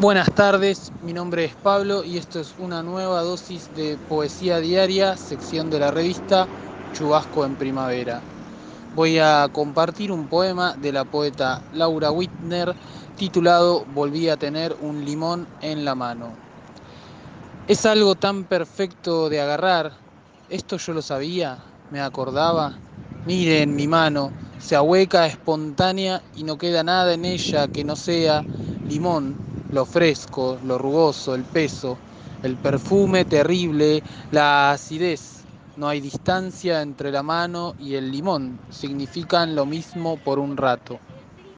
Buenas tardes, mi nombre es Pablo y esto es una nueva dosis de poesía diaria, sección de la revista Chubasco en Primavera. Voy a compartir un poema de la poeta Laura Whitner titulado Volví a tener un limón en la mano. Es algo tan perfecto de agarrar, esto yo lo sabía, me acordaba. Miren mi mano, se ahueca espontánea y no queda nada en ella que no sea limón lo fresco, lo rugoso, el peso, el perfume terrible, la acidez. No hay distancia entre la mano y el limón, significan lo mismo por un rato.